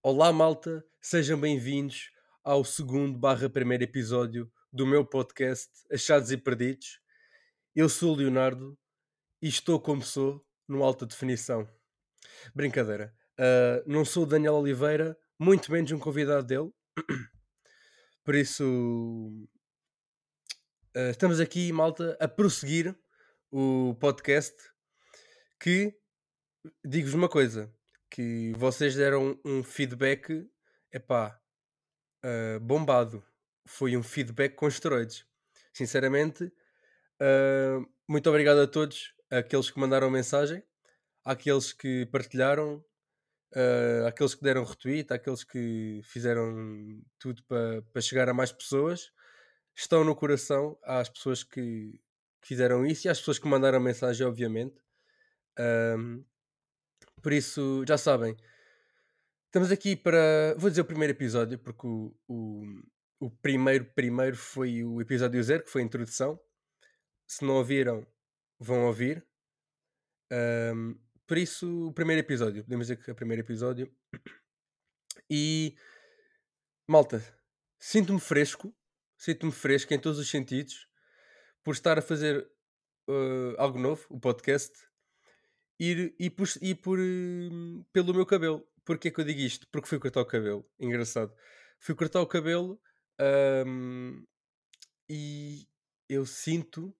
Olá, malta, sejam bem-vindos ao segundo barra primeiro episódio do meu podcast Achados e Perdidos. Eu sou o Leonardo e estou como sou no alta definição. Brincadeira. Uh, não sou o Daniel Oliveira, muito menos um convidado dele. Por isso, uh, estamos aqui, malta, a prosseguir o podcast que, digo-vos uma coisa, que vocês deram um feedback, epá, uh, bombado. Foi um feedback com esteroides. Sinceramente, uh, muito obrigado a todos, aqueles que mandaram mensagem, àqueles que partilharam, uh, àqueles que deram retweet, àqueles que fizeram tudo para pa chegar a mais pessoas. Estão no coração às pessoas que, fizeram isso e às pessoas que mandaram mensagem, obviamente. Por isso, já sabem. Estamos aqui para. Vou dizer o primeiro episódio, porque o, o, o primeiro, primeiro foi o episódio zero, que foi a introdução. Se não ouviram, vão ouvir. Um, por isso, o primeiro episódio. Podemos dizer que é o primeiro episódio. E. Malta, sinto-me fresco. Sinto-me fresco em todos os sentidos. Por estar a fazer uh, algo novo, o podcast ir, ir, por, ir por, hum, pelo meu cabelo. Porquê que eu digo isto? Porque fui cortar o cabelo. Engraçado. Fui cortar o cabelo um, e eu sinto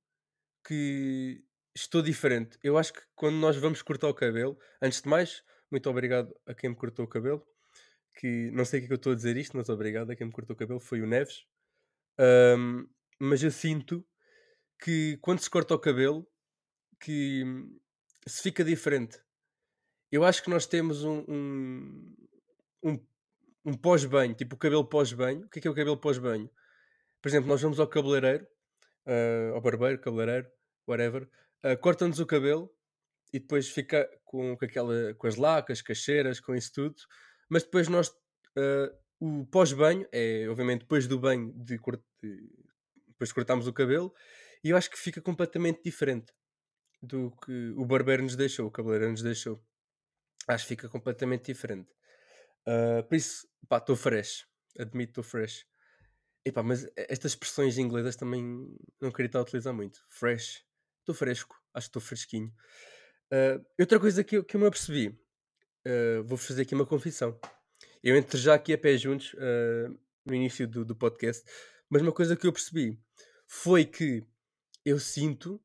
que estou diferente. Eu acho que quando nós vamos cortar o cabelo, antes de mais, muito obrigado a quem me cortou o cabelo. Que não sei o que, é que eu estou a dizer isto, mas obrigado a quem me cortou o cabelo. Foi o Neves. Um, mas eu sinto que quando se corta o cabelo, que se fica diferente. Eu acho que nós temos um, um, um, um pós-banho, tipo o cabelo pós-banho. O que é, que é o cabelo pós-banho? Por exemplo, nós vamos ao cabeleireiro, uh, ao barbeiro, cabeleireiro, whatever, uh, corta-nos o cabelo e depois fica com, com, aquela, com as lacas, com as cheiras, com isso tudo. Mas depois nós, uh, o pós-banho, é obviamente depois do banho, de, de, depois cortamos o cabelo, e eu acho que fica completamente diferente do que o barbeiro nos deixou, o cabeleireiro nos deixou. Acho que fica completamente diferente. Uh, por isso, pá, estou fresh. Admito, estou fresh. Epá, mas estas expressões inglesas também não queria estar a utilizar muito. Fresh. Estou fresco. Acho que estou fresquinho. Uh, outra coisa que eu, que eu me apercebi. Uh, vou fazer aqui uma confissão. Eu entro já aqui a pé juntos no início do, do podcast. Mas uma coisa que eu percebi foi que eu sinto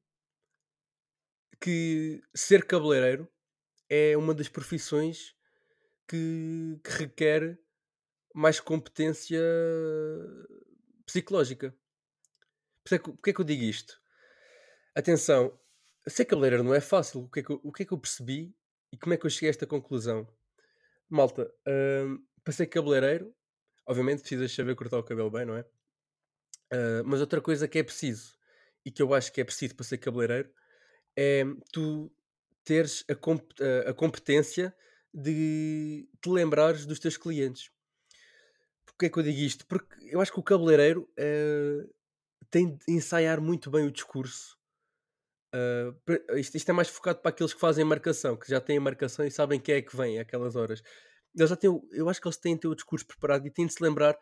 que ser cabeleireiro é uma das profissões que, que requer mais competência psicológica. Porquê é que eu digo isto? Atenção, ser cabeleireiro não é fácil. O que é que eu, o que é que eu percebi e como é que eu cheguei a esta conclusão? Malta, hum, para ser cabeleireiro, obviamente precisas saber cortar o cabelo bem, não é? Uh, mas outra coisa que é preciso e que eu acho que é preciso para ser cabeleireiro é tu teres a, comp a competência de te lembrares dos teus clientes. Porquê é que eu digo isto? Porque eu acho que o cabeleireiro uh, tem de ensaiar muito bem o discurso. Uh, isto, isto, é mais focado para aqueles que fazem marcação, que já têm marcação e sabem quem é que vem aquelas horas. Eles já têm, eu acho que eles têm de ter o discurso preparado e têm de se lembrar,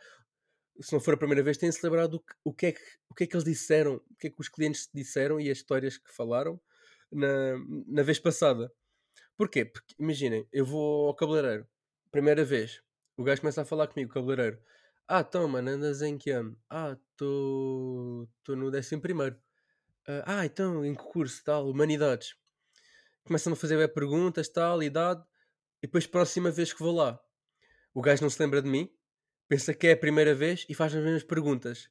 se não for a primeira vez, têm de se lembrar do que, o, que é que, o que é que eles disseram, o que é que os clientes disseram e as histórias que falaram na, na vez passada. Porquê? Porque imaginem, eu vou ao cabeleireiro, primeira vez, o gajo começa a falar comigo, cabeleireiro. Ah, então, mano, andas em que ano? Ah, estou no décimo primeiro. ah, ah então, em que curso, tal, humanidades. Começam a fazer perguntas, tal, idade, e depois, próxima vez que vou lá, o gajo não se lembra de mim, pensa que é a primeira vez e faz as mesmas perguntas.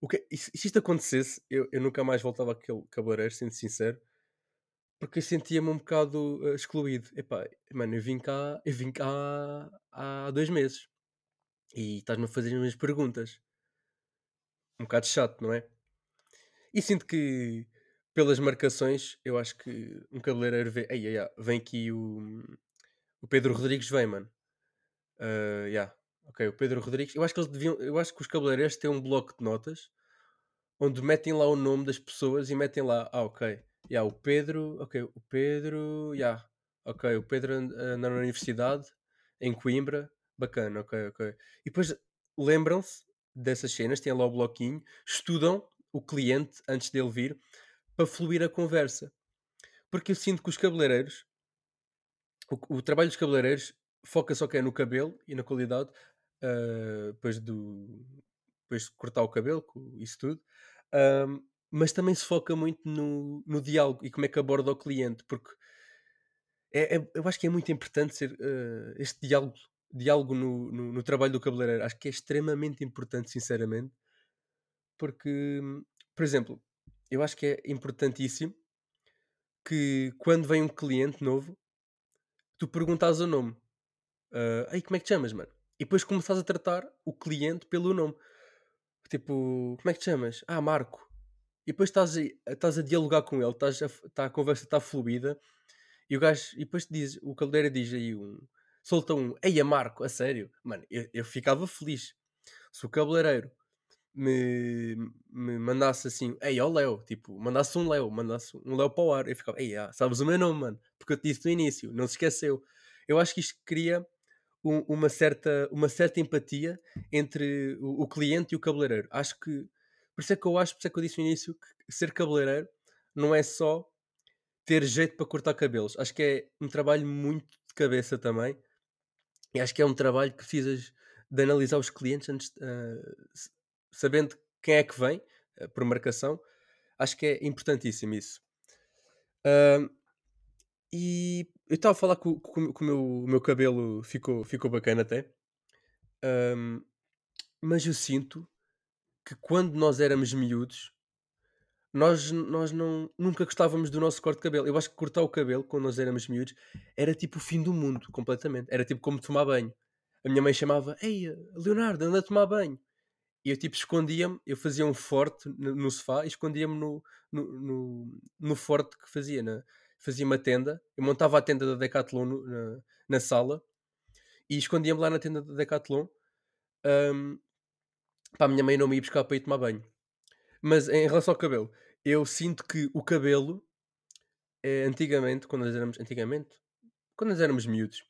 O que, se isto acontecesse, eu, eu nunca mais voltava àquele cabeleireiro, sendo sincero, porque eu sentia-me um bocado uh, excluído. Epá, mano, eu vim cá, eu vim cá há dois meses e estás-me a fazer as mesmas perguntas. Um bocado chato, não é? E sinto que pelas marcações, eu acho que um cabeleireiro vê. Ei, ei, ei, vem aqui o, o Pedro Rodrigues, vem, mano. Uh, yeah. Ok, o Pedro Rodrigues. Eu acho que eles deviam. Eu acho que os cabeleireiros têm um bloco de notas onde metem lá o nome das pessoas e metem lá, ah, ok Yeah, o Pedro, ok, o Pedro, yeah, ok, o Pedro na universidade em Coimbra, Bacana, ok, ok. E depois lembram-se dessas cenas, têm lá o bloquinho, estudam o cliente antes dele vir para fluir a conversa. Porque eu sinto que os cabeleireiros, o, o trabalho dos cabeleireiros foca só que é no cabelo e na qualidade, ah, depois, do, depois de cortar o cabelo, isso tudo. Ahm, mas também se foca muito no, no diálogo e como é que aborda o cliente, porque é, é- eu acho que é muito importante ser eh, este diálogo, diálogo no, no, no trabalho do cabeleireiro. Acho que é extremamente importante, sinceramente, porque, por exemplo, eu acho que é importantíssimo que quando vem um cliente novo, tu perguntas o nome. Ah, Ei, como é que te chamas, mano? E depois começas a tratar o cliente pelo nome. Tipo, como é que te chamas? Ah, Marco. E depois estás a, estás a dialogar com ele, estás a, tá, a conversa está fluida e o gajo, e depois diz, o caldeira diz aí um, solta um, eia Marco, a sério, mano, eu, eu ficava feliz se o cabeleireiro me, me mandasse assim, ei, ó Léo, tipo, mandasse um Léo, mandasse um Léo para o ar, eu ficava, ei, ah, sabes o meu nome, mano, porque eu te disse no início, não se esqueceu. Eu acho que isto cria um- uma, certa, uma certa empatia entre o, o cliente e o cabeleireiro. Acho que, por isso é que eu acho, por isso é que eu disse no início, que ser cabeleireiro não é só ter jeito para cortar cabelos. Acho que é um trabalho muito de cabeça também. E acho que é um trabalho que precisas de analisar os clientes antes, s- sabendo quem é que vem, ah, por marcação. Acho que é importantíssimo isso. Ah, e eu estava a falar que, o- meu, meu cabelo ficou, ficou bacana até. Ahm, mas eu sinto que quando nós éramos miúdos, nós, nós não, nunca gostávamos do nosso corte de cabelo. Eu acho que cortar o cabelo quando nós éramos miúdos era tipo o fim do mundo, completamente. Era tipo como tomar banho. A minha mãe chamava: Ei, Leonardo, anda a tomar banho. E eu tipo escondia-me, eu fazia um forte no, sofá e escondia-me no, no, no, no forte que fazia. Na, fazia uma tenda, eu montava a tenda da Decathlon na, na sala e escondia-me lá na tenda da Decathlon ahm, para a minha mãe não me ir buscar para ir tomar banho. Mas em relação ao cabelo, eu sinto que o cabelo, eh, antigamente, quando nós éramos, antigamente, quando nós éramos miúdos,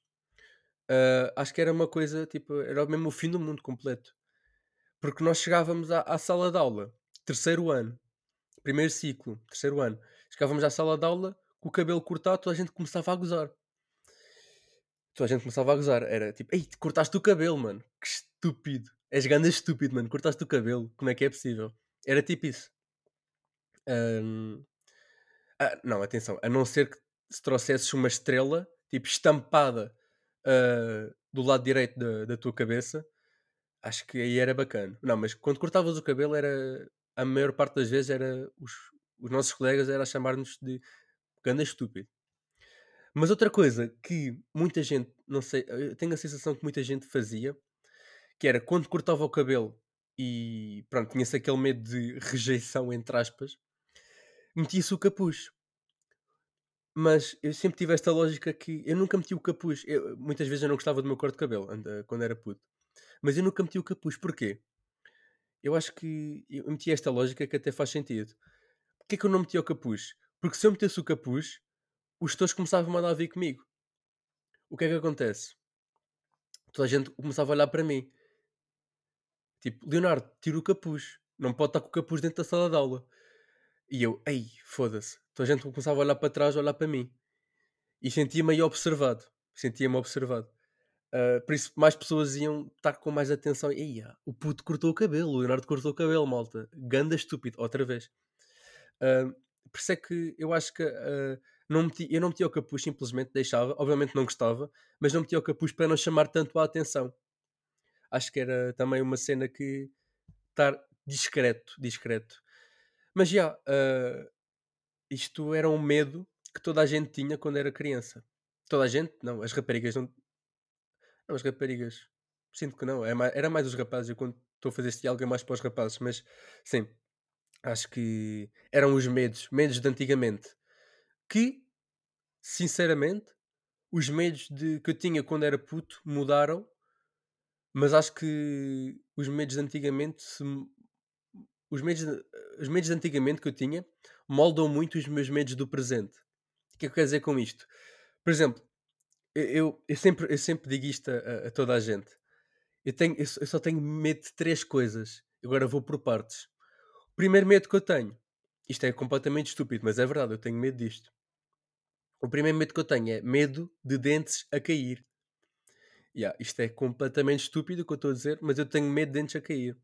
ah, acho que era uma coisa, tipo, era mesmo o fim do mundo completo. Porque nós chegávamos à, à sala de aula, terceiro ano, primeiro ciclo, terceiro ano, chegávamos à sala de aula com o cabelo cortado, toda a gente começava a gozar. Toda a gente começava a gozar. Era tipo, ei, cortaste o cabelo, mano. Que estúpido. És ganda estúpido, mano. Cortaste o cabelo. Como é que é possível? Era tipo isso. Ahm, ah, não, atenção. A não ser que se trouxesses uma estrela, tipo, estampada ah, do lado direito da, da tua cabeça, acho que aí era bacana. Não, mas quando cortavas o cabelo, era. A maior parte das vezes era. Os, os nossos colegas era a chamar-nos de ganda estúpido. Mas outra coisa que muita gente, não sei, eu tenho a sensação que muita gente fazia, que era quando cortava o cabelo e pronto, tinha-se aquele medo de rejeição, entre aspas, metia-se o capuz. Mas eu sempre tive esta lógica que eu nunca meti o capuz. Eu- muitas vezes eu não gostava do meu corte de cabelo quando era puto. Mas eu nunca meti o capuz. Porquê? Eu acho que eu meti esta lógica que até faz sentido. Porquê que eu não meti o capuz? Porque se eu metesse o capuz, os tutores começavam a mandar vir comigo. O que é que acontece? Toda a gente começava a olhar para mim. Tipo, Leonardo, tira o capuz. Não pode estar com o capuz dentro da sala de aula. E eu, ei, foda-se. Toda a gente começava a olhar para trás, a olhar para mim. E sentia-me aí observado. Sentia-me observado. Ah, por isso, mais pessoas iam estar com mais atenção. Ei, ah, o puto cortou o cabelo. O Leonardo cortou o cabelo, malta. Ganda estúpido. Outra vez. Ah, por isso é que eu acho que ah, não meti, eu não metia o capuz, simplesmente deixava. Obviamente não gostava, mas não metia o capuz para não chamar tanto a atenção. Acho que era também uma cena que estar discreto, discreto. Mas já, ah, isto era um medo que toda a gente tinha quando era criança. Toda a gente? Não, as raparigas não. Não, as raparigas. Sinto que não. É era mais os rapazes. Eu quando estou a fazer este diálogo é mais para os rapazes. Mas sim, acho que eram os medos. Medos de antigamente. Que, sinceramente, os medos de, que eu tinha quando era puto mudaram. Mas acho que os medos de antigamente os medos, os medos de antigamente que eu tinha moldam muito os meus medos do presente. O que é que eu quero dizer com isto? Por exemplo, eu, eu, eu sempre, eu sempre digo isto a, a- toda a gente. Eu, tenho, eu, só tenho medo de três coisas. Agora vou por partes. O primeiro medo que eu tenho, isto é completamente estúpido, mas é verdade, eu tenho medo disto. O primeiro medo que eu tenho é medo de dentes a cair. Yeah, isto é completamente estúpido o que eu estou a dizer, mas eu tenho medo de dentes a cair.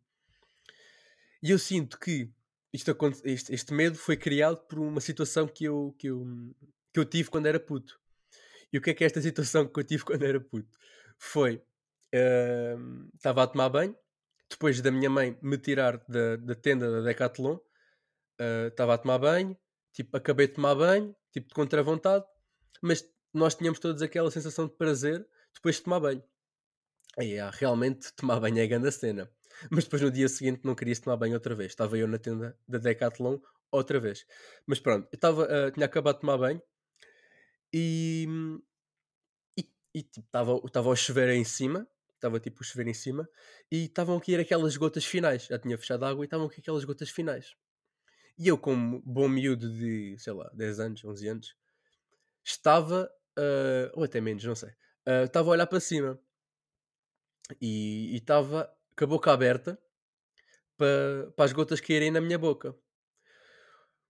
E eu sinto que isto, este, este medo foi criado por uma situação que eu, que, eu, que eu tive quando era puto. E o que é que é esta situação que eu tive quando era puto? Foi, estava uh, a tomar banho, depois da minha mãe me tirar da, da tenda da Decathlon, estava uh, a tomar banho, tipo, acabei de tomar banho, tipo, de contra vontade, mas nós tínhamos todos aquela sensação de prazer depois de tomar banho. E ah, realmente tomar banho é grande cena. Mas depois no dia seguinte não queria tomar banho outra vez. Estava eu na tenda da Decathlon outra vez. Mas pronto, eu estava, uh, tinha acabado de tomar banho e, tipo, estava a chover em cima. Estava tipo a chover em cima e estavam aqui aquelas gotas finais. Já tinha fechado a água e estavam aqui aquelas gotas finais. E eu, como bom miúdo de, sei lá, 10 anos, 11 anos, estava, uh, ou até menos, não sei, uh, estava a olhar para cima e estava com a boca aberta para, as gotas caírem na minha boca.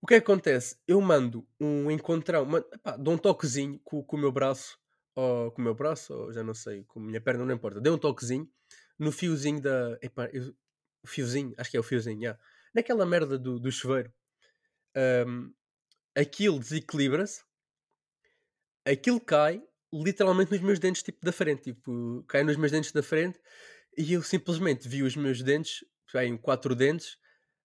O que é que acontece? Eu mando um encontrão, mando, epá, dou um toquezinho com, com o meu braço, ou com o meu braço, ou já não sei, com a minha perna, não importa. Dei um toquezinho no fiozinho da. Epá, eu, fiozinho, acho que é o fiozinho, yeah. naquela merda do, do chuveiro. Um, aquilo desequilibra-se, aquilo cai literalmente nos meus dentes, tipo da frente, tipo, cai nos meus dentes da frente e eu simplesmente vi os meus dentes, em quatro dentes,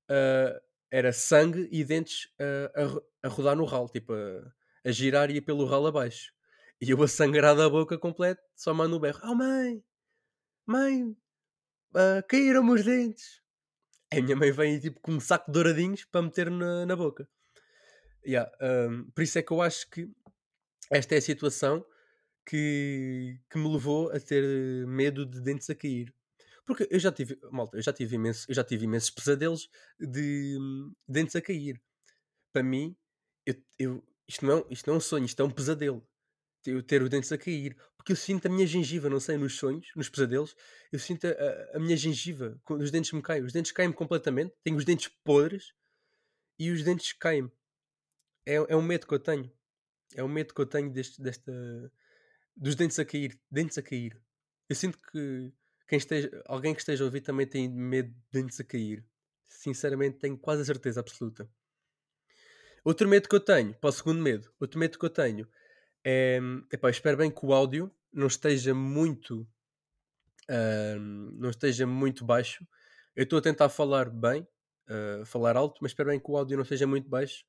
uh, era sangue e dentes uh, a, a, rodar no ralo, tipo, a, a girar e pelo ralo abaixo. E eu a sangrar da boca completa, só mando o berro: Oh mãe, mãe, uh, caíram os dentes. A minha mãe vem tipo com um saco de douradinhos para meter na, na boca. Yeah, um, por isso é que eu acho que esta é a situação que, que me levou a ter medo de dentes a cair. Porque eu já tive, malta, eu já tive, imenso, já tive imensos pesadelos de dentes a cair. Para mim, eu, eu, isto, não é, isto não é um sonho, isto é um pesadelo. Eu ter os dentes a cair. Porque eu sinto a minha gengiva, não sei, nos sonhos, nos pesadelos, eu sinto a, a minha gengiva, quando os dentes me caem. Os dentes caem-me completamente, tenho os dentes podres e os dentes caem-me. É, é um medo que eu tenho. É um medo que eu tenho deste, desta, dos dentes a cair. Dentes a cair. Eu sinto que quem esteja, alguém que esteja a ouvir também tem medo de dentes a cair. Sinceramente, tenho quase a certeza absoluta. Outro medo que eu tenho, para o segundo medo, outro medo que eu tenho é. Epá, espero bem que o áudio não esteja muito. Uh, não esteja muito baixo. Eu estou a tentar falar bem, uh, falar alto, mas espero bem que o áudio não esteja muito baixo.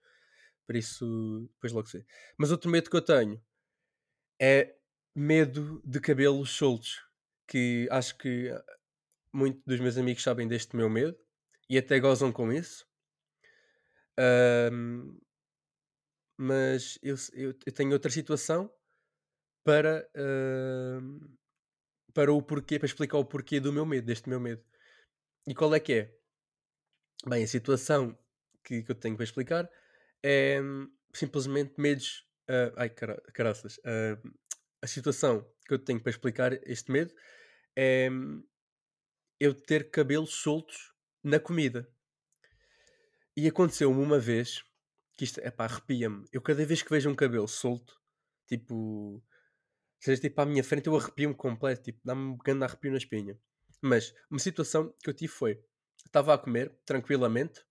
Por isso, depois logo sei. Mas outro medo que eu tenho é medo de cabelos soltos, que acho que ah, muitos dos meus amigos sabem deste meu medo e até gozam com isso. Um, mas eu, eu, eu, tenho outra situação para, uh, para o porquê, para explicar o porquê do meu medo, deste meu medo. E qual é que é? Bem, a situação que, que eu tenho para explicar é simplesmente medos. Uh, ai, cara, caraças. Uh, a situação que eu tenho para explicar este medo é eu ter cabelos soltos na comida. E aconteceu-me uma vez que isto, é pá, arrepia-me. Eu cada vez que vejo um cabelo solto, tipo, seja tipo à minha frente, eu arrepio-me completo, tipo, dá-me um grande arrepio na espinha. Mas uma situação que eu tive foi: estava a comer tranquilamente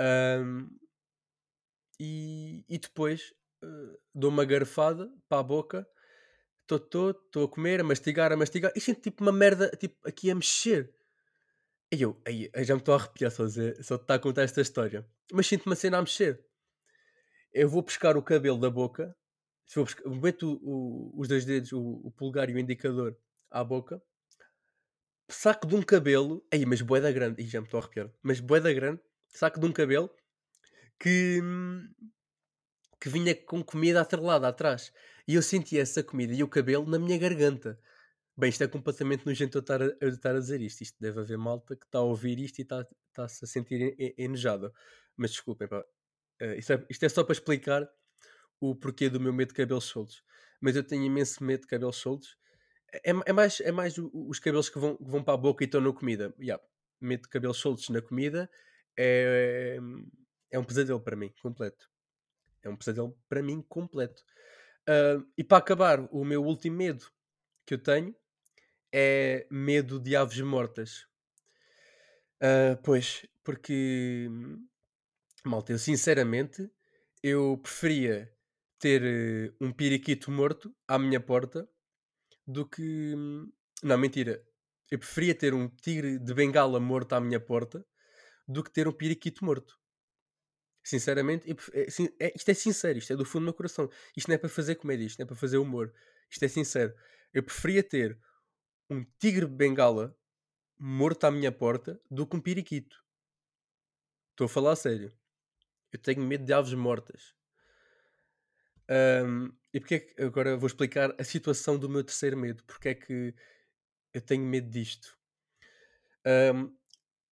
um, e, e depois dou uma garfada para a boca estou a comer, a mastigar, a mastigar, e sinto tipo uma merda tipo, aqui a mexer. E eu, aí, já me estou a arrepiar só, só estar a contar esta história. Mas sinto uma cena a mexer. Eu vou pescar o cabelo da boca, vou pescar, meto o, o, os dois dedos, o, o pulgar e o indicador à boca, saco de um cabelo, aí, mas boeda grande, e já me estou a arrepiar, mas boeda grande, saco de um cabelo que, que vinha com comida atrelada atrás. E eu sentia essa comida e o cabelo na minha garganta. Bem, isto é completamente nojento eu estar a, eu estar a dizer isto. Isto deve haver malta que está a ouvir isto e está-se está a sentir enojada. Mas desculpem, pá. Uh, isto, é, isto é só para explicar o porquê do meu medo de cabelos soltos. Mas eu tenho imenso medo de cabelos soltos É, é mais, é mais os cabelos que vão, que vão para a boca e estão na comida. Yeah, meto cabelos soltos na comida. É, é um pesadelo para mim, completo. É um pesadelo para mim completo. Ah, e para acabar, o meu último medo que eu tenho é medo de aves mortas. Ah, pois, porque, malta, eu sinceramente, eu preferia ter eh, um periquito morto à minha porta do que. Não, mentira. Eu preferia ter um tigre de bengala morto à minha porta do que ter um periquito morto. Sinceramente, é, é- isto é sincero, isto é do fundo do meu coração. Isto não é para fazer comédia, isto não é para fazer humor. Isto é sincero. Eu preferia ter um tigre de bengala morto à minha porta do que um periquito. Estou a falar a sério. Eu tenho medo de aves mortas. Ahm, e porque é que agora vou explicar a situação do meu terceiro medo? Porque é que eu tenho medo disto? Ahm,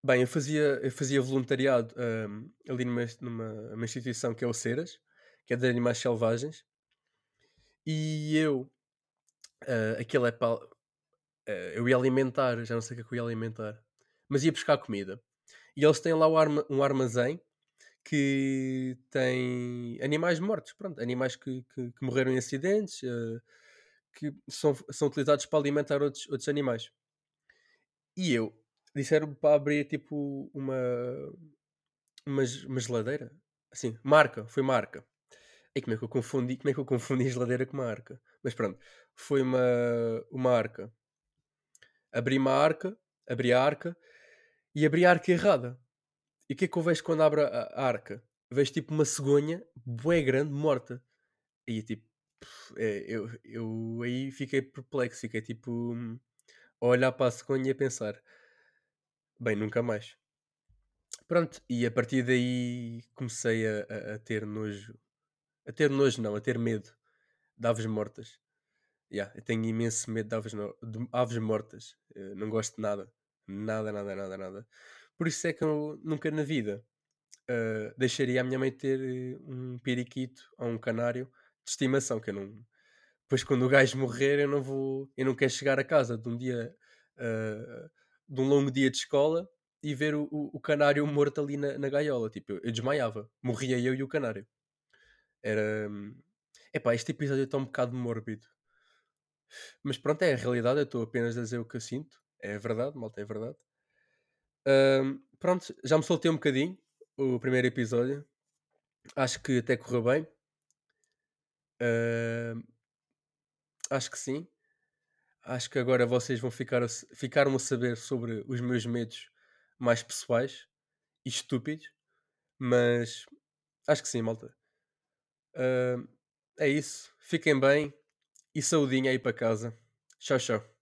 bem, eu fazia, eu fazia voluntariado ahm, ali numa, numa, instituição que é o Ceras, que é de animais selvagens, e eu, aquilo é para. eu ia alimentar, já não sei o que é que eu ia alimentar, mas ia buscar comida. E eles têm lá um armazém que tem animais mortos, pronto, animais que, que- que morreram em acidentes, eh, que são, são utilizados para alimentar outros, outros animais. E eu disseram-me para abrir tipo uma, uma, uma geladeira. Assim, marca, foi marca. E como é que eu confundi, como é que eu confundi geladeira com uma arca? Mas pronto, foi uma, uma arca. Abri uma arca, abri a arca e abri a arca errada. E o que é que eu vejo quando abro a, a arca? Vejo tipo uma cegonha bué grande morta. E tipo, é, eu, eu aí fiquei perplexo, fiquei tipo a olhar para a cegonha e a pensar, bem, nunca mais. Pronto, e a partir daí comecei a, a- a ter nojo, a ter nojo não, a ter medo de aves mortas. Yeah, eu tenho imenso medo de aves, no- de aves mortas. Eu não gosto de nada. Nada, nada, nada, nada. Por isso é que eu nunca na vida uh, deixaria a minha mãe ter eh, um periquito ou um canário de estimação, que eu não. Depois quando o gajo morrer eu não vou. Eu não quero chegar a casa de um dia uh, de um longo dia de escola e ver o, o- canário morto ali na, na gaiola. Tipo, eu, eu desmaiava. Morria eu e o canário. Era. hum, Epá, este episódio está um bocado mórbido. Mas pronto, é a realidade. Eu estou apenas a dizer o que eu sinto. É verdade, malta, é verdade. Hum, pronto, já me soltei um bocadinho o primeiro episódio. Acho que até correu bem. Hum, acho que sim. Acho que agora vocês vão ficar a, ficaram a saber sobre os meus medos mais pessoais e estúpidos. Mas acho que sim, malta. Hum, é isso. Fiquem bem e saudinha aí para casa. Tchau, tchau.